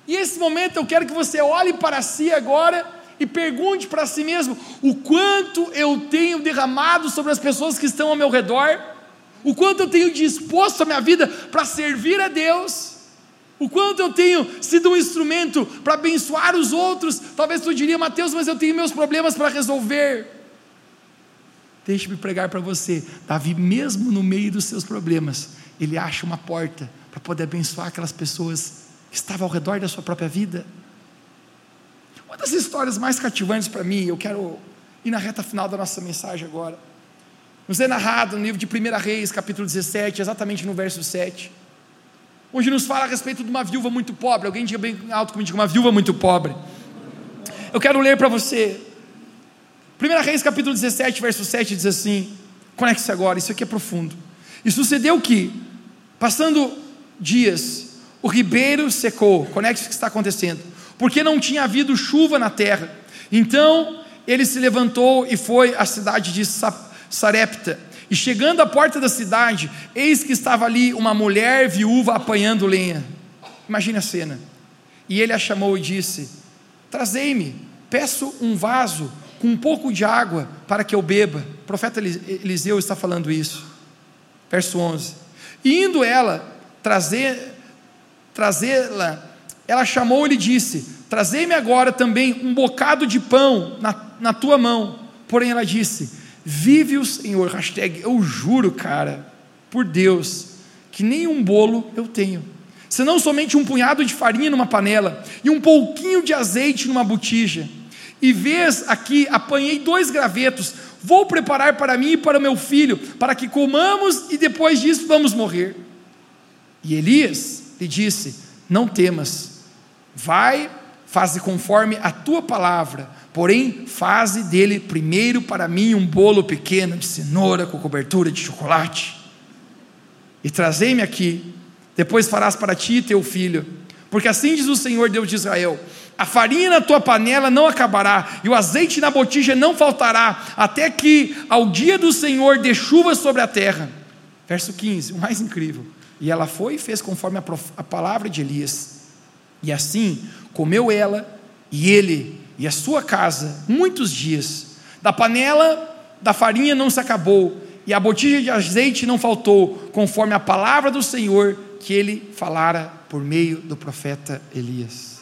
E esse momento eu quero que você olhe para si agora e pergunte para si mesmo: o quanto eu tenho derramado sobre as pessoas que estão ao meu redor, o quanto eu tenho disposto a minha vida para servir a Deus. O quanto eu tenho sido um instrumento para abençoar os outros. Talvez tu diria, Mateus, mas eu tenho meus problemas para resolver. Deixe-me pregar para você. Davi, mesmo no meio dos seus problemas, ele acha uma porta para poder abençoar aquelas pessoas que estavam ao redor da sua própria vida. Uma das histórias mais cativantes para mim, eu quero ir na reta final da nossa mensagem agora. Nos é narrado no livro de 1 Reis, capítulo 17, exatamente no verso 7 onde nos fala a respeito de uma viúva muito pobre. Alguém diga bem alto comigo, uma viúva muito pobre. Eu quero ler para você. 1 Reis capítulo 17, verso 7 diz assim: conecte-se agora, isso aqui é profundo. E sucedeu que, passando dias, o ribeiro secou. Conecte-se o que está acontecendo. Porque não tinha havido chuva na terra. Então ele se levantou e foi à cidade de Sarepta e chegando à porta da cidade, eis que estava ali uma mulher viúva apanhando lenha. Imagine a cena. E ele a chamou e disse: Trazei-me, peço um vaso com um pouco de água para que eu beba. O profeta Eliseu está falando isso. Verso 11. E indo ela trazer trazê-la, ela chamou e lhe disse: Trazei-me agora também um bocado de pão na, na tua mão. Porém ela disse: Vive o Senhor, hashtag, eu juro, cara, por Deus, que nem um bolo eu tenho, senão somente um punhado de farinha numa panela e um pouquinho de azeite numa botija. E vês aqui, apanhei dois gravetos, vou preparar para mim e para meu filho, para que comamos e depois disso vamos morrer. E Elias lhe disse: Não temas, vai, faze conforme a tua palavra, Porém, faze dele primeiro para mim um bolo pequeno de cenoura com cobertura de chocolate. E trazei-me aqui. Depois farás para ti e teu filho. Porque assim diz o Senhor Deus de Israel: a farinha na tua panela não acabará, e o azeite na botija não faltará, até que ao dia do Senhor dê chuva sobre a terra. Verso 15, o mais incrível. E ela foi e fez conforme a, a palavra de Elias. E assim comeu ela e ele e a sua casa muitos dias. Da panela da farinha não se acabou, e a botija de azeite não faltou, conforme a palavra do Senhor que ele falara por meio do profeta Elias.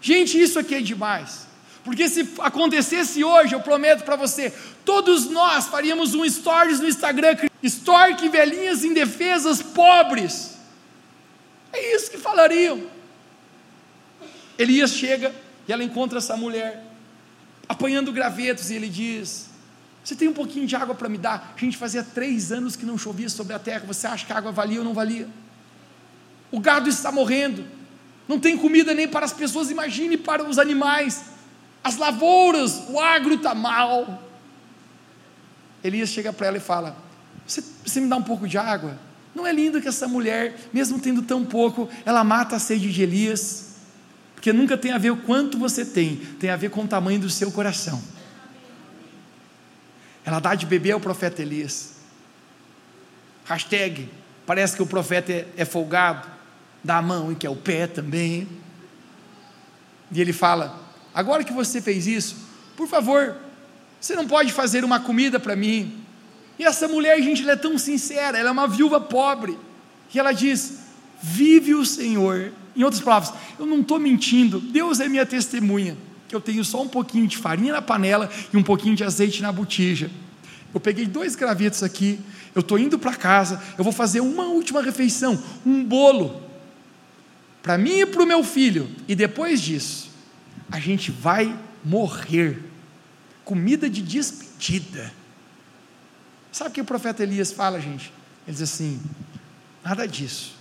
Gente, isso aqui é demais. Porque se acontecesse hoje, eu prometo para você, todos nós faríamos um stories no Instagram, Stork velhinhas indefesas, pobres. É isso que falariam. Elias chega e ela encontra essa mulher apanhando gravetos e ele diz: Você tem um pouquinho de água para me dar? A gente fazia três anos que não chovia sobre a terra. Você acha que a água valia ou não valia? O gado está morrendo, não tem comida nem para as pessoas, imagine para os animais. As lavouras, o agro está mal. Elias chega para ela e fala: você, você me dá um pouco de água? Não é lindo que essa mulher, mesmo tendo tão pouco, ela mata a sede de Elias? Porque nunca tem a ver o quanto você tem, tem a ver com o tamanho do seu coração. Ela dá de beber ao profeta Elias. Hashtag, parece que o profeta é, é folgado, dá a mão e quer o pé também. E ele fala: agora que você fez isso, por favor, você não pode fazer uma comida para mim. E essa mulher, gente, ela é tão sincera, ela é uma viúva pobre. E ela diz: Vive o Senhor em outras palavras, eu não estou mentindo, Deus é minha testemunha, que eu tenho só um pouquinho de farinha na panela e um pouquinho de azeite na botija. Eu peguei dois gravetos aqui, eu estou indo para casa, eu vou fazer uma última refeição, um bolo, para mim e para o meu filho, e depois disso, a gente vai morrer. Comida de despedida. Sabe o que o profeta Elias fala, gente? Ele diz assim: nada disso.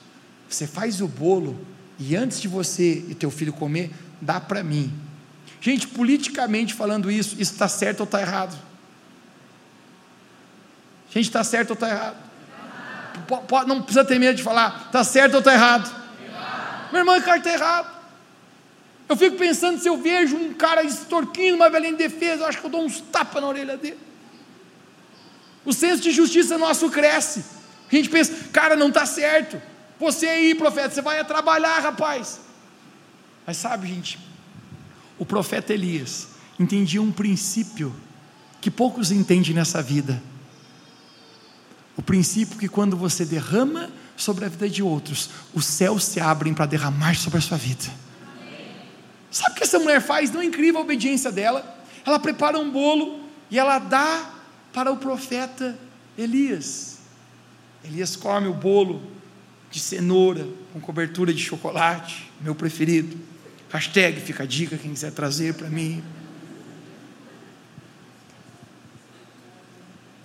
Você faz o bolo e antes de você e teu filho comer, dá para mim. Gente, politicamente falando isso, isso está certo ou está errado? Gente, está certo ou está errado? Não precisa ter medo de falar, está certo ou está errado? Meu irmão, cara está errado. Eu fico pensando se eu vejo um cara extorquindo uma velha indefesa, eu acho que eu dou uns tapas na orelha dele. O senso de justiça nosso cresce. A gente pensa, cara, não está certo. Você aí, profeta, você vai trabalhar, rapaz. Mas sabe, gente, o profeta Elias entendia um princípio que poucos entendem nessa vida. O princípio que quando você derrama sobre a vida de outros, os céus se abrem para derramar sobre a sua vida. Sabe o que essa mulher faz? Não é incrível a obediência dela? Ela prepara um bolo e ela dá para o profeta Elias. Elias come o bolo de cenoura com cobertura de chocolate, meu preferido. Hashtag fica a dica, quem quiser trazer para mim.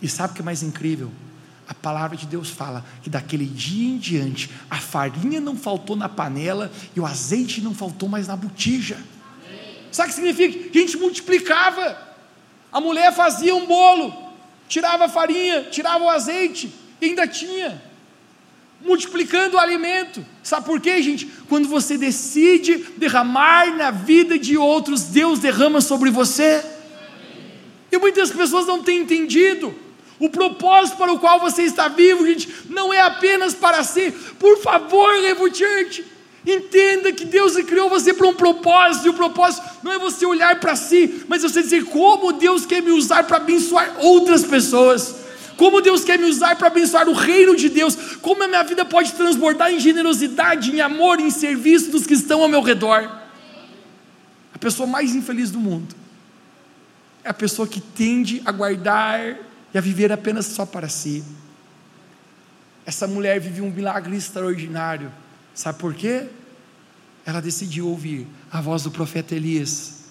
E sabe o que é mais incrível? A palavra de Deus fala que daquele dia em diante a farinha não faltou na panela e o azeite não faltou mais na botija. Sabe o que significa? Que a gente multiplicava. A mulher fazia um bolo, tirava a farinha, tirava o azeite e ainda tinha. Multiplicando o alimento. Sabe por quê, gente? Quando você decide derramar na vida de outros, Deus derrama sobre você. E muitas pessoas não têm entendido. O propósito para o qual você está vivo, gente, não é apenas para si. Por favor, Revo Church, entenda que Deus criou você para um propósito, e o propósito não é você olhar para si, mas você dizer como Deus quer me usar para abençoar outras pessoas. Como Deus quer me usar para abençoar o reino de Deus, como a minha vida pode transbordar em generosidade, em amor, em serviço dos que estão ao meu redor. A pessoa mais infeliz do mundo é a pessoa que tende a guardar e a viver apenas só para si. Essa mulher vive um milagre extraordinário. Sabe por quê? Ela decidiu ouvir a voz do profeta Elias.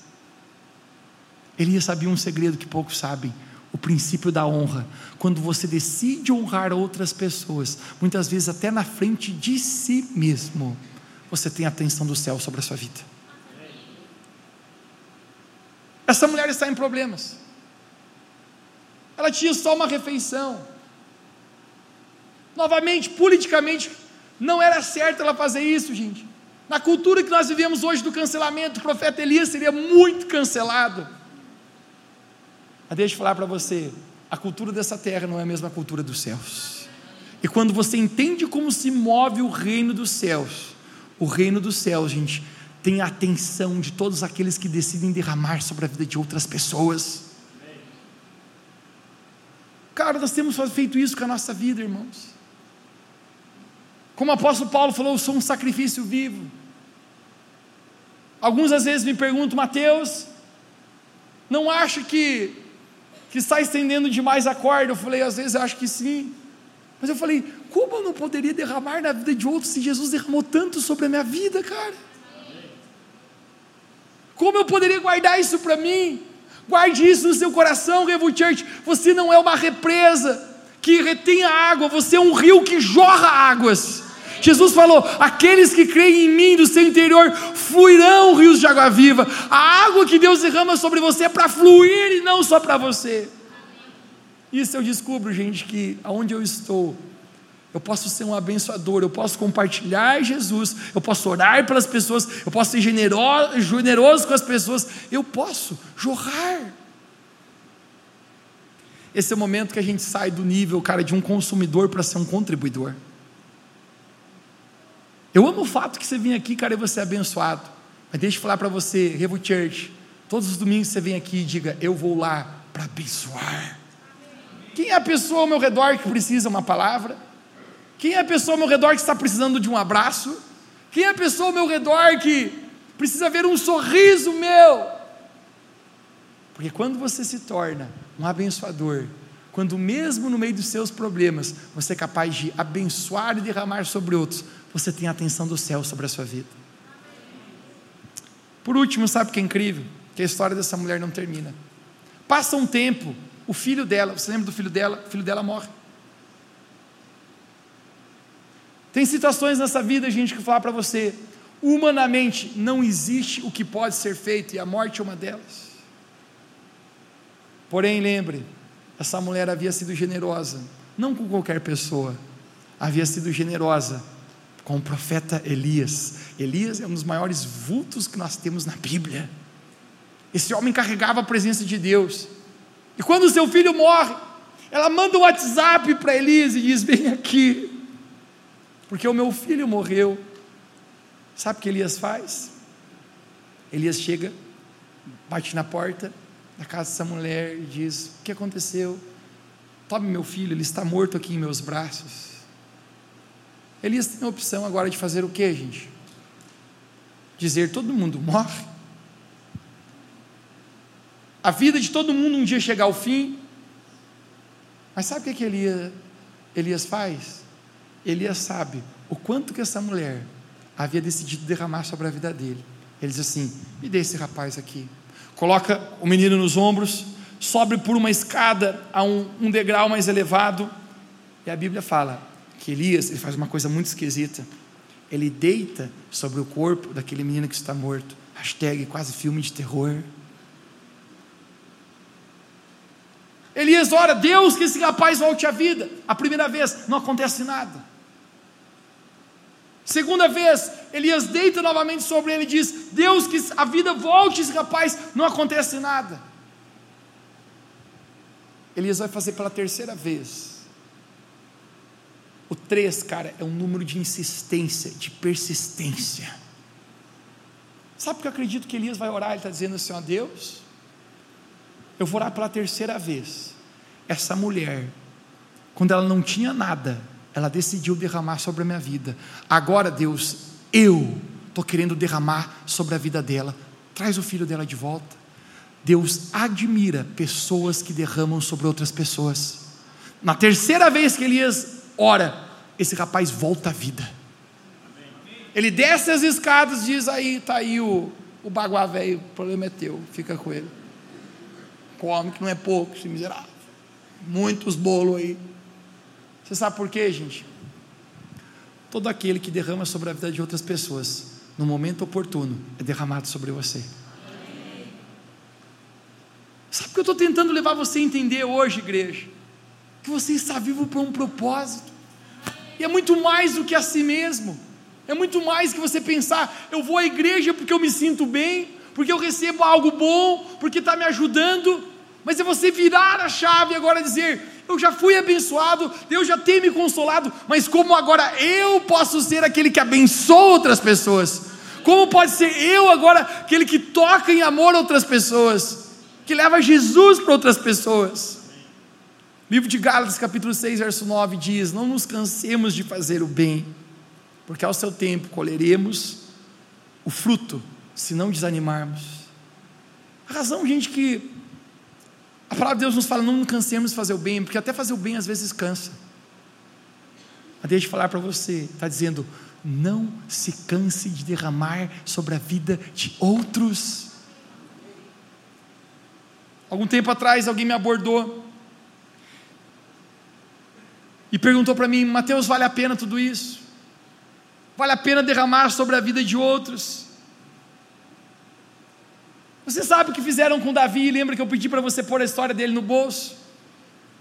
Elias sabia um segredo que poucos sabem: o princípio da honra. Quando você decide honrar outras pessoas, muitas vezes até na frente de si mesmo, você tem a atenção do céu sobre a sua vida. Essa mulher está em problemas. Ela tinha só uma refeição. Novamente, politicamente, não era certo ela fazer isso, gente. Na cultura que nós vivemos hoje do cancelamento, o profeta Elias seria muito cancelado. Mas deixa eu falar para você: a cultura dessa terra não é a mesma cultura dos céus. E quando você entende como se move o reino dos céus, o reino dos céus, gente, tem a atenção de todos aqueles que decidem derramar sobre a vida de outras pessoas. Cara, nós temos feito isso com a nossa vida, irmãos. Como o apóstolo Paulo falou, eu sou um sacrifício vivo. Alguns às vezes me perguntam, Mateus, não acha que, que está estendendo demais a corda? Eu falei, às vezes acho que sim. Mas eu falei, como eu não poderia derramar na vida de outros se Jesus derramou tanto sobre a minha vida, cara? Como eu poderia guardar isso para mim? Guarde isso no seu coração, Revo Church. Você não é uma represa que retém a água, você é um rio que jorra águas. Jesus falou: aqueles que creem em mim, do seu interior, fluirão rios de água viva. A água que Deus derrama sobre você é para fluir e não só para você. Isso eu descubro, gente, que aonde eu estou, eu posso ser um abençoador, eu posso compartilhar Jesus, eu posso orar pelas pessoas, eu posso ser generoso, generoso com as pessoas, eu posso jorrar. Esse é o momento que a gente sai do nível, cara, de um consumidor para ser um contribuidor. Eu amo o fato que você vem aqui, cara, e você é abençoado. Mas deixa eu falar para você, Revo Church, todos os domingos você vem aqui e diga: Eu vou lá para abençoar. Quem é a pessoa ao meu redor que precisa uma palavra? Quem é a pessoa ao meu redor que está precisando de um abraço? Quem é a pessoa ao meu redor que precisa ver um sorriso meu? Porque quando você se torna um abençoador, quando mesmo no meio dos seus problemas, você é capaz de abençoar e derramar sobre outros, você tem a atenção do céu sobre a sua vida. Por último, sabe o que é incrível? Que a história dessa mulher não termina. Passa um tempo, o filho dela, você lembra do filho dela? O filho dela morre. Tem situações nessa vida, gente, que falar para você, humanamente não existe o que pode ser feito, e a morte é uma delas. Porém, lembre, essa mulher havia sido generosa, não com qualquer pessoa, havia sido generosa com o profeta Elias. Elias é um dos maiores vultos que nós temos na Bíblia. Esse homem carregava a presença de Deus. E quando seu filho morre, ela manda um WhatsApp para Elias e diz: Vem aqui, porque o meu filho morreu. Sabe o que Elias faz? Elias chega bate na porta da casa dessa mulher e diz: O que aconteceu? Tome meu filho, ele está morto aqui em meus braços. Elias tem a opção agora de fazer o que, gente? Dizer: todo mundo morre. A vida de todo mundo um dia chegar ao fim. Mas sabe o que, que Elias, Elias faz? Elias sabe o quanto que essa mulher havia decidido derramar sobre a vida dele. Ele diz assim: me dê esse rapaz aqui. Coloca o menino nos ombros, sobe por uma escada a um, um degrau mais elevado. E a Bíblia fala que Elias ele faz uma coisa muito esquisita. Ele deita sobre o corpo daquele menino que está morto. Hashtag quase filme de terror. Elias ora, Deus, que esse rapaz volte à vida. A primeira vez, não acontece nada. Segunda vez, Elias deita novamente sobre ele e diz: Deus, que a vida volte esse rapaz, não acontece nada. Elias vai fazer pela terceira vez. O três, cara, é um número de insistência, de persistência. Sabe por que eu acredito que Elias vai orar? Ele está dizendo assim: ó Deus, eu vou orar pela terceira vez. Essa mulher, quando ela não tinha nada, ela decidiu derramar sobre a minha vida. Agora, Deus, eu estou querendo derramar sobre a vida dela. Traz o filho dela de volta. Deus admira pessoas que derramam sobre outras pessoas. Na terceira vez que Elias ora, esse rapaz volta à vida. Ele desce as escadas e diz: Aí, está aí o, o baguá velho, o problema é teu, fica com ele. Come que não é pouco, esse miserável. Muitos bolos aí. Você sabe por quê, gente? Todo aquele que derrama sobre a vida de outras pessoas, no momento oportuno, é derramado sobre você. Sabe o que eu estou tentando levar você a entender hoje, igreja? Que você está vivo por um propósito, e é muito mais do que a si mesmo, é muito mais que você pensar, eu vou à igreja porque eu me sinto bem, porque eu recebo algo bom, porque está me ajudando, mas é você virar a chave agora dizer: eu já fui abençoado, Deus já tem me consolado, mas como agora eu posso ser aquele que abençoa outras pessoas? Como pode ser eu agora aquele que toca em amor outras pessoas, que leva Jesus para outras pessoas? Livro de Gálatas, capítulo 6, verso 9 diz: Não nos cansemos de fazer o bem, porque ao seu tempo colheremos o fruto, se não desanimarmos. A razão, gente, que a palavra de Deus nos fala: não cansemos de fazer o bem, porque até fazer o bem às vezes cansa. Mas deixa eu falar para você: está dizendo, não se canse de derramar sobre a vida de outros. Algum tempo atrás, alguém me abordou e perguntou para mim: Mateus, vale a pena tudo isso? Vale a pena derramar sobre a vida de outros? Você sabe o que fizeram com Davi? Lembra que eu pedi para você pôr a história dele no bolso?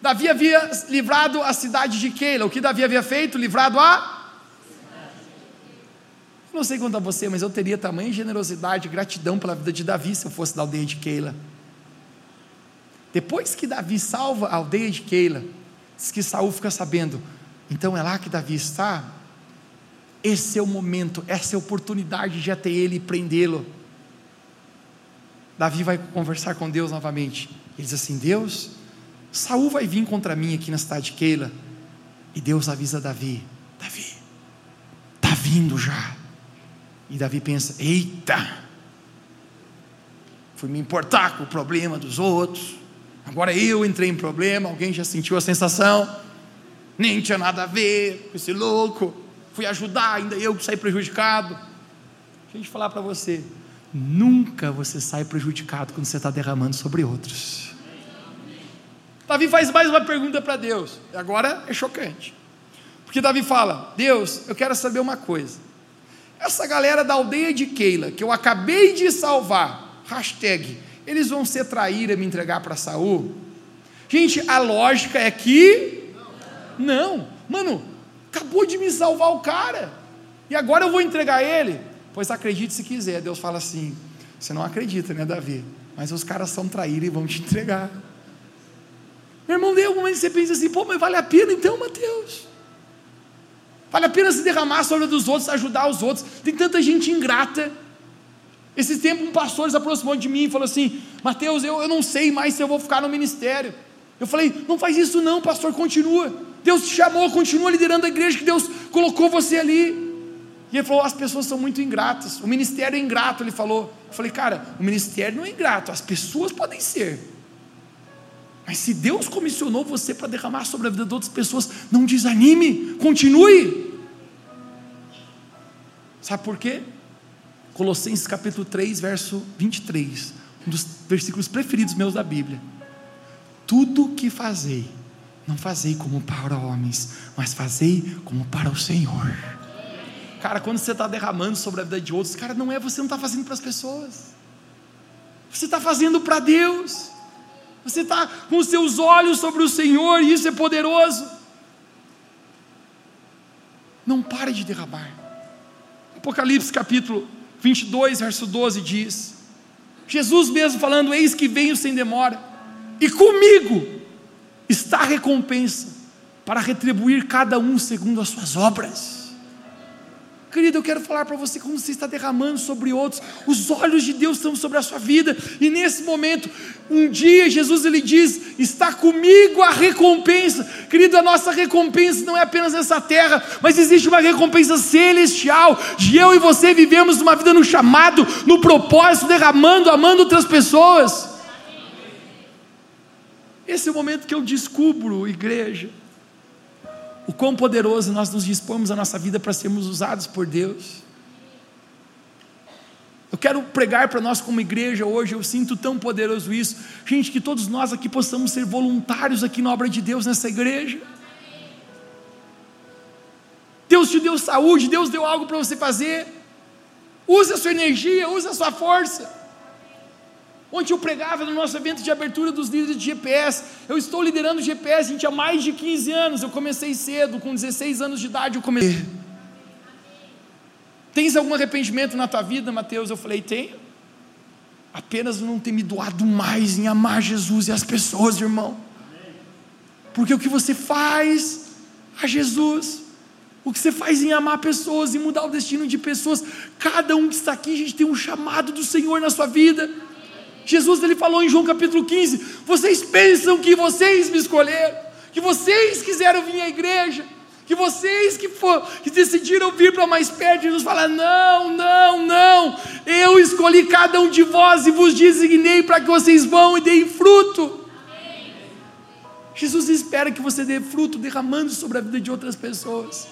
Davi havia livrado a cidade de Keila. O que Davi havia feito? Livrado a. não sei quanto a você, mas eu teria tamanha generosidade e gratidão pela vida de Davi se eu fosse da aldeia de Keila. Depois que Davi salva a aldeia de Keila, diz que Saul fica sabendo, então é lá que Davi está. Esse é o momento, essa é a oportunidade de até ele prendê-lo. Davi vai conversar com Deus novamente. Ele diz assim: Deus, Saul vai vir contra mim aqui na cidade de Keila. E Deus avisa Davi: Davi, está vindo já. E Davi pensa: Eita, fui me importar com o problema dos outros. Agora eu entrei em problema. Alguém já sentiu a sensação? Nem tinha nada a ver com esse louco. Fui ajudar, ainda eu que saí prejudicado. Deixa eu falar para você: Nunca você sai prejudicado quando você está derramando sobre outros. Davi faz mais uma pergunta para Deus, e agora é chocante, porque Davi fala: Deus, eu quero saber uma coisa. Essa galera da aldeia de Keila, que eu acabei de salvar, hashtag, eles vão ser traíra me entregar para Saul? Gente, a lógica é que. Não, mano, acabou de me salvar o cara, e agora eu vou entregar ele. Pois acredite se quiser. Deus fala assim: você não acredita, né, Davi? Mas os caras são traídos e vão te entregar. Meu irmão, de algum momento você pensa assim: pô, mas vale a pena então, Mateus? Vale a pena se derramar sobre dos outros, ajudar os outros. Tem tanta gente ingrata. Esse tempo um pastor se aproximou de mim e falou assim: Mateus, eu, eu não sei mais se eu vou ficar no ministério. Eu falei: não faz isso não, pastor, continua. Deus te chamou, continua liderando a igreja que Deus colocou você ali. E ele falou: as pessoas são muito ingratas, o ministério é ingrato. Ele falou: eu falei, cara, o ministério não é ingrato, as pessoas podem ser. Mas se Deus comissionou você para derramar sobre a vida de outras pessoas, não desanime, continue. Sabe por quê? Colossenses capítulo 3, verso 23, um dos versículos preferidos meus da Bíblia. Tudo que fazei, não fazei como para homens, mas fazei como para o Senhor. Cara, quando você está derramando sobre a vida de outros, cara, não é você não está fazendo para as pessoas, você está fazendo para Deus. Você está com os seus olhos sobre o Senhor e isso é poderoso. Não pare de derramar. Apocalipse capítulo 22, verso 12 diz: Jesus mesmo falando: Eis que venho sem demora, e comigo está a recompensa para retribuir cada um segundo as suas obras. Querido, eu quero falar para você como você está derramando sobre outros. Os olhos de Deus estão sobre a sua vida. E nesse momento, um dia Jesus ele diz: "Está comigo a recompensa". Querido, a nossa recompensa não é apenas nessa terra, mas existe uma recompensa celestial de eu e você vivemos uma vida no chamado, no propósito, derramando, amando outras pessoas. Esse é o momento que eu descubro, igreja, o quão poderoso nós nos dispomos a nossa vida para sermos usados por Deus. Eu quero pregar para nós como igreja hoje, eu sinto tão poderoso isso. Gente, que todos nós aqui possamos ser voluntários aqui na obra de Deus nessa igreja. Deus te deu saúde, Deus deu algo para você fazer. Use a sua energia, use a sua força. Ontem eu pregava no nosso evento de abertura dos líderes de GPS. Eu estou liderando GPS, gente, há mais de 15 anos. Eu comecei cedo, com 16 anos de idade eu comecei. Tens algum arrependimento na tua vida, Mateus? Eu falei, tenho. Apenas não ter me doado mais em amar Jesus e as pessoas, irmão. Porque o que você faz a Jesus, o que você faz em amar pessoas e mudar o destino de pessoas, cada um que está aqui, a gente tem um chamado do Senhor na sua vida. Jesus ele falou em João capítulo 15: Vocês pensam que vocês me escolheram, que vocês quiseram vir à igreja, que vocês que, for, que decidiram vir para mais perto, Jesus fala: Não, não, não, eu escolhi cada um de vós e vos designei para que vocês vão e deem fruto. Jesus espera que você dê fruto derramando sobre a vida de outras pessoas.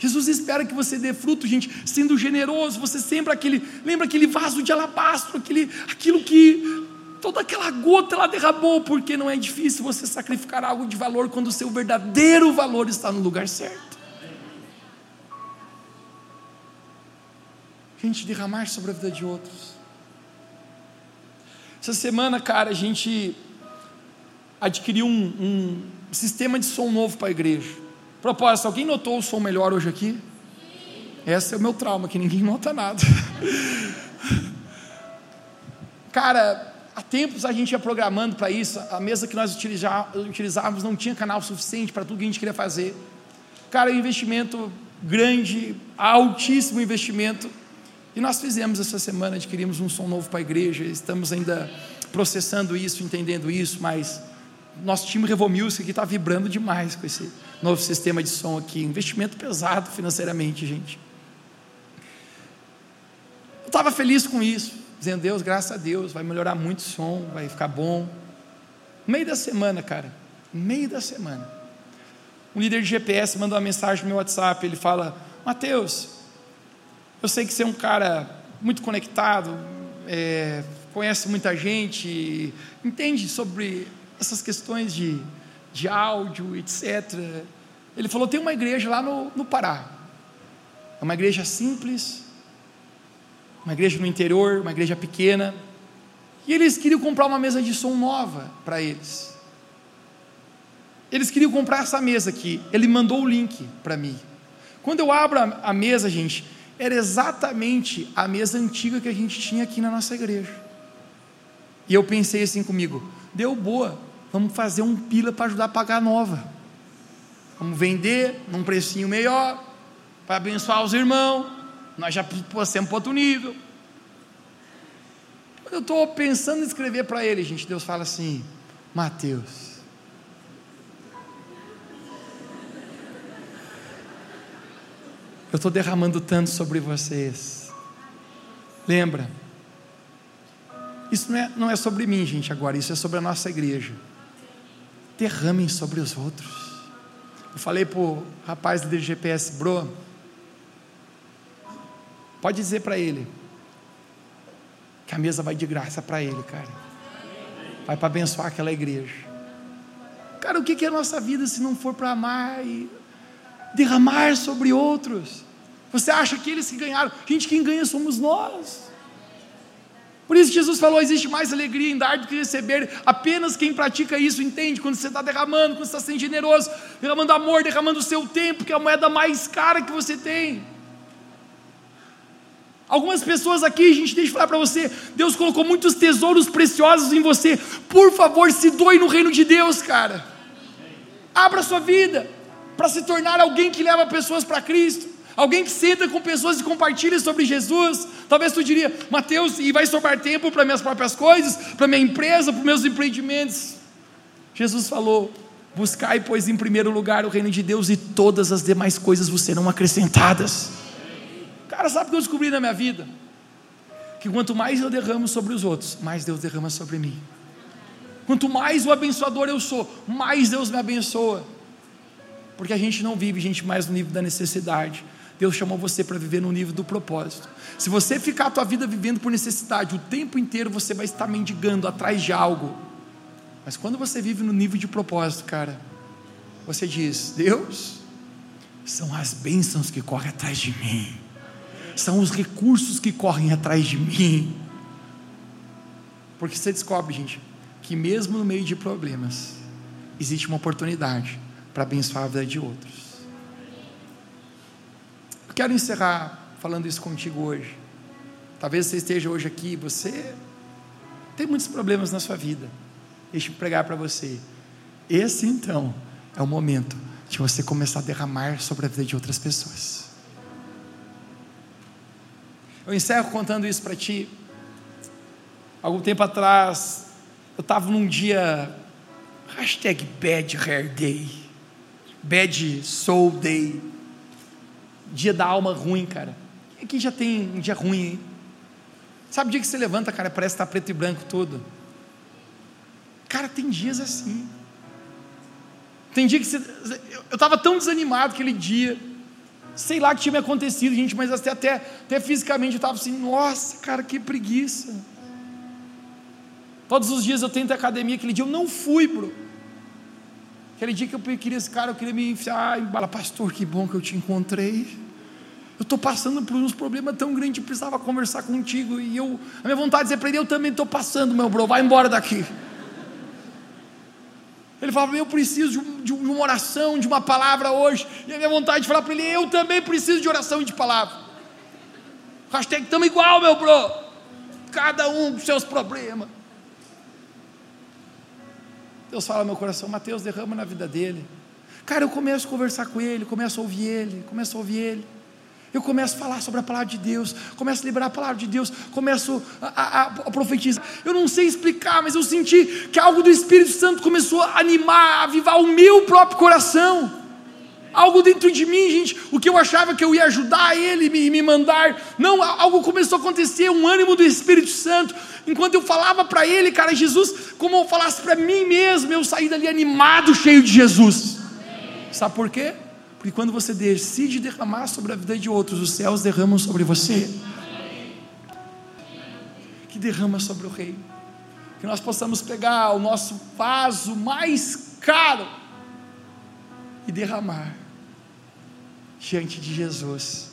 Jesus espera que você dê fruto, gente, sendo generoso. Você sempre aquele, lembra aquele vaso de alabastro, aquele, aquilo que toda aquela gota ela derramou, porque não é difícil você sacrificar algo de valor quando o seu verdadeiro valor está no lugar certo. Gente, derramar sobre a vida de outros. Essa semana, cara, a gente adquiriu um, um sistema de som novo para a igreja. Propósito, alguém notou o som melhor hoje aqui? Esse é o meu trauma, que ninguém nota nada. Cara, há tempos a gente ia programando para isso, a mesa que nós utilizávamos não tinha canal suficiente para tudo que a gente queria fazer. Cara, investimento grande, altíssimo investimento. E nós fizemos essa semana, adquirimos um som novo para a igreja, estamos ainda processando isso, entendendo isso, mas nosso time Revo Music aqui está vibrando demais com esse novo sistema de som aqui. Investimento pesado financeiramente, gente. Eu estava feliz com isso, dizendo, Deus, graças a Deus, vai melhorar muito o som, vai ficar bom. Meio da semana, cara, meio da semana, um líder de GPS mandou uma mensagem no meu WhatsApp, ele fala, Mateus, eu sei que você é um cara muito conectado, é, conhece muita gente, entende sobre essas questões de, de áudio, etc. Ele falou: tem uma igreja lá no, no Pará. É uma igreja simples, uma igreja no interior, uma igreja pequena. E eles queriam comprar uma mesa de som nova para eles. Eles queriam comprar essa mesa aqui. Ele mandou o link para mim. Quando eu abro a, a mesa, gente, era exatamente a mesa antiga que a gente tinha aqui na nossa igreja. E eu pensei assim comigo: deu boa, vamos fazer um pila para ajudar a pagar a nova. Vamos vender num precinho melhor, para abençoar os irmãos. Nós já passamos para outro nível. Quando eu estou pensando em escrever para ele, gente, Deus fala assim: Mateus. Eu estou derramando tanto sobre vocês. Lembra? Isso não é, não é sobre mim, gente, agora, isso é sobre a nossa igreja. Derramem sobre os outros. Eu falei para o rapaz do GPS, bro, pode dizer para ele que a mesa vai de graça para ele, cara. Vai para abençoar aquela igreja. Cara, o que é a nossa vida se não for para amar e derramar sobre outros? Você acha que eles que ganharam? Gente, quem ganha somos nós. Por isso Jesus falou: existe mais alegria em dar do que receber. Apenas quem pratica isso entende quando você está derramando, quando você está sendo generoso, derramando amor, derramando o seu tempo, que é a moeda mais cara que você tem. Algumas pessoas aqui, gente, deixa eu falar para você: Deus colocou muitos tesouros preciosos em você. Por favor, se doe no reino de Deus, cara. Abra sua vida para se tornar alguém que leva pessoas para Cristo. Alguém que senta com pessoas e compartilha sobre Jesus. Talvez tu diria, Mateus, e vai sobrar tempo para minhas próprias coisas, para minha empresa, para meus empreendimentos. Jesus falou: Buscai, pois, em primeiro lugar o reino de Deus e todas as demais coisas vos serão acrescentadas. Cara, sabe o que eu descobri na minha vida? Que quanto mais eu derramo sobre os outros, mais Deus derrama sobre mim. Quanto mais o abençoador eu sou, mais Deus me abençoa. Porque a gente não vive, gente, mais no nível da necessidade. Deus chamou você para viver no nível do propósito. Se você ficar a tua vida vivendo por necessidade, o tempo inteiro você vai estar mendigando atrás de algo. Mas quando você vive no nível de propósito, cara, você diz: Deus, são as bênçãos que correm atrás de mim, são os recursos que correm atrás de mim. Porque você descobre, gente, que mesmo no meio de problemas, existe uma oportunidade para abençoar a vida de outros. Quero encerrar falando isso contigo hoje. Talvez você esteja hoje aqui, você tem muitos problemas na sua vida. Deixa eu pregar para você. Esse então é o momento de você começar a derramar sobre a vida de outras pessoas. Eu encerro contando isso para ti. Algum tempo atrás, eu estava num dia, hashtag bad hair day, bad soul day, dia da alma ruim, cara. Aqui já tem um dia ruim, hein? Sabe o dia que você levanta, cara, parece estar preto e branco todo. Cara, tem dias assim. Tem dia que você. Eu estava tão desanimado aquele dia. Sei lá o que tinha me acontecido, gente, mas até, até, até fisicamente eu estava assim, nossa, cara, que preguiça. Todos os dias eu tento a academia, aquele dia eu não fui, bro. Aquele dia que eu queria esse cara, eu queria me enfiar em bala. Pastor, que bom que eu te encontrei. Eu estou passando por uns problemas tão grandes, eu precisava conversar contigo. E eu, a minha vontade de dizer para ele, eu também estou passando, meu bro, vai embora daqui. Ele falava, eu preciso de, uma oração, de uma palavra hoje. E a minha vontade de falar para ele, eu também preciso de oração e de palavra. Hashtag estamos igual, meu bro. Cada um com seus problemas. Deus fala no meu coração, Mateus, derrama na vida dele. Cara, eu começo a conversar com ele, começo a ouvir ele, começo a ouvir ele. Eu começo a falar sobre a palavra de Deus, começo a liberar a palavra de Deus, começo a, a, a, profetizar. Eu não sei explicar, mas eu senti que algo do Espírito Santo começou a animar, a avivar o meu próprio coração. Algo dentro de mim, gente, o que eu achava que eu ia ajudar ele e me, me mandar, não, algo começou a acontecer, um ânimo do Espírito Santo, enquanto eu falava para ele, cara, Jesus, como eu falasse para mim mesmo, eu saí dali animado, cheio de Jesus. Sabe por quê? Porque quando você decide derramar sobre a vida de outros, os céus derramam sobre você. Que derrama sobre o rei. Que nós possamos pegar o nosso vaso mais caro e derramar diante de Jesus,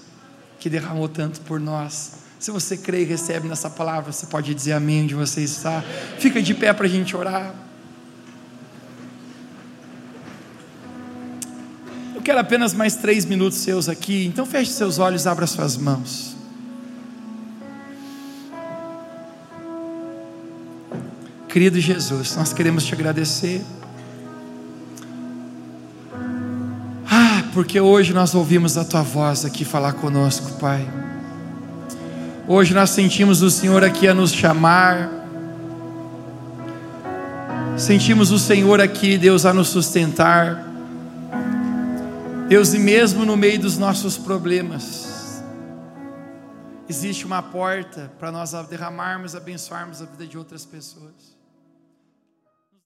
que derramou tanto por nós. Se você crê e recebe nessa palavra, você pode dizer amém onde você está. Fica de pé para a gente orar. Eu quero apenas mais três minutos seus aqui, então feche seus olhos, abra suas mãos. Querido Jesus, nós queremos te agradecer. Porque hoje nós ouvimos a tua voz aqui falar conosco, Pai. Hoje nós sentimos o Senhor aqui a nos chamar. Sentimos o Senhor aqui, Deus, a nos sustentar. Deus, e mesmo no meio dos nossos problemas, existe uma porta para nós derramarmos, abençoarmos a vida de outras pessoas.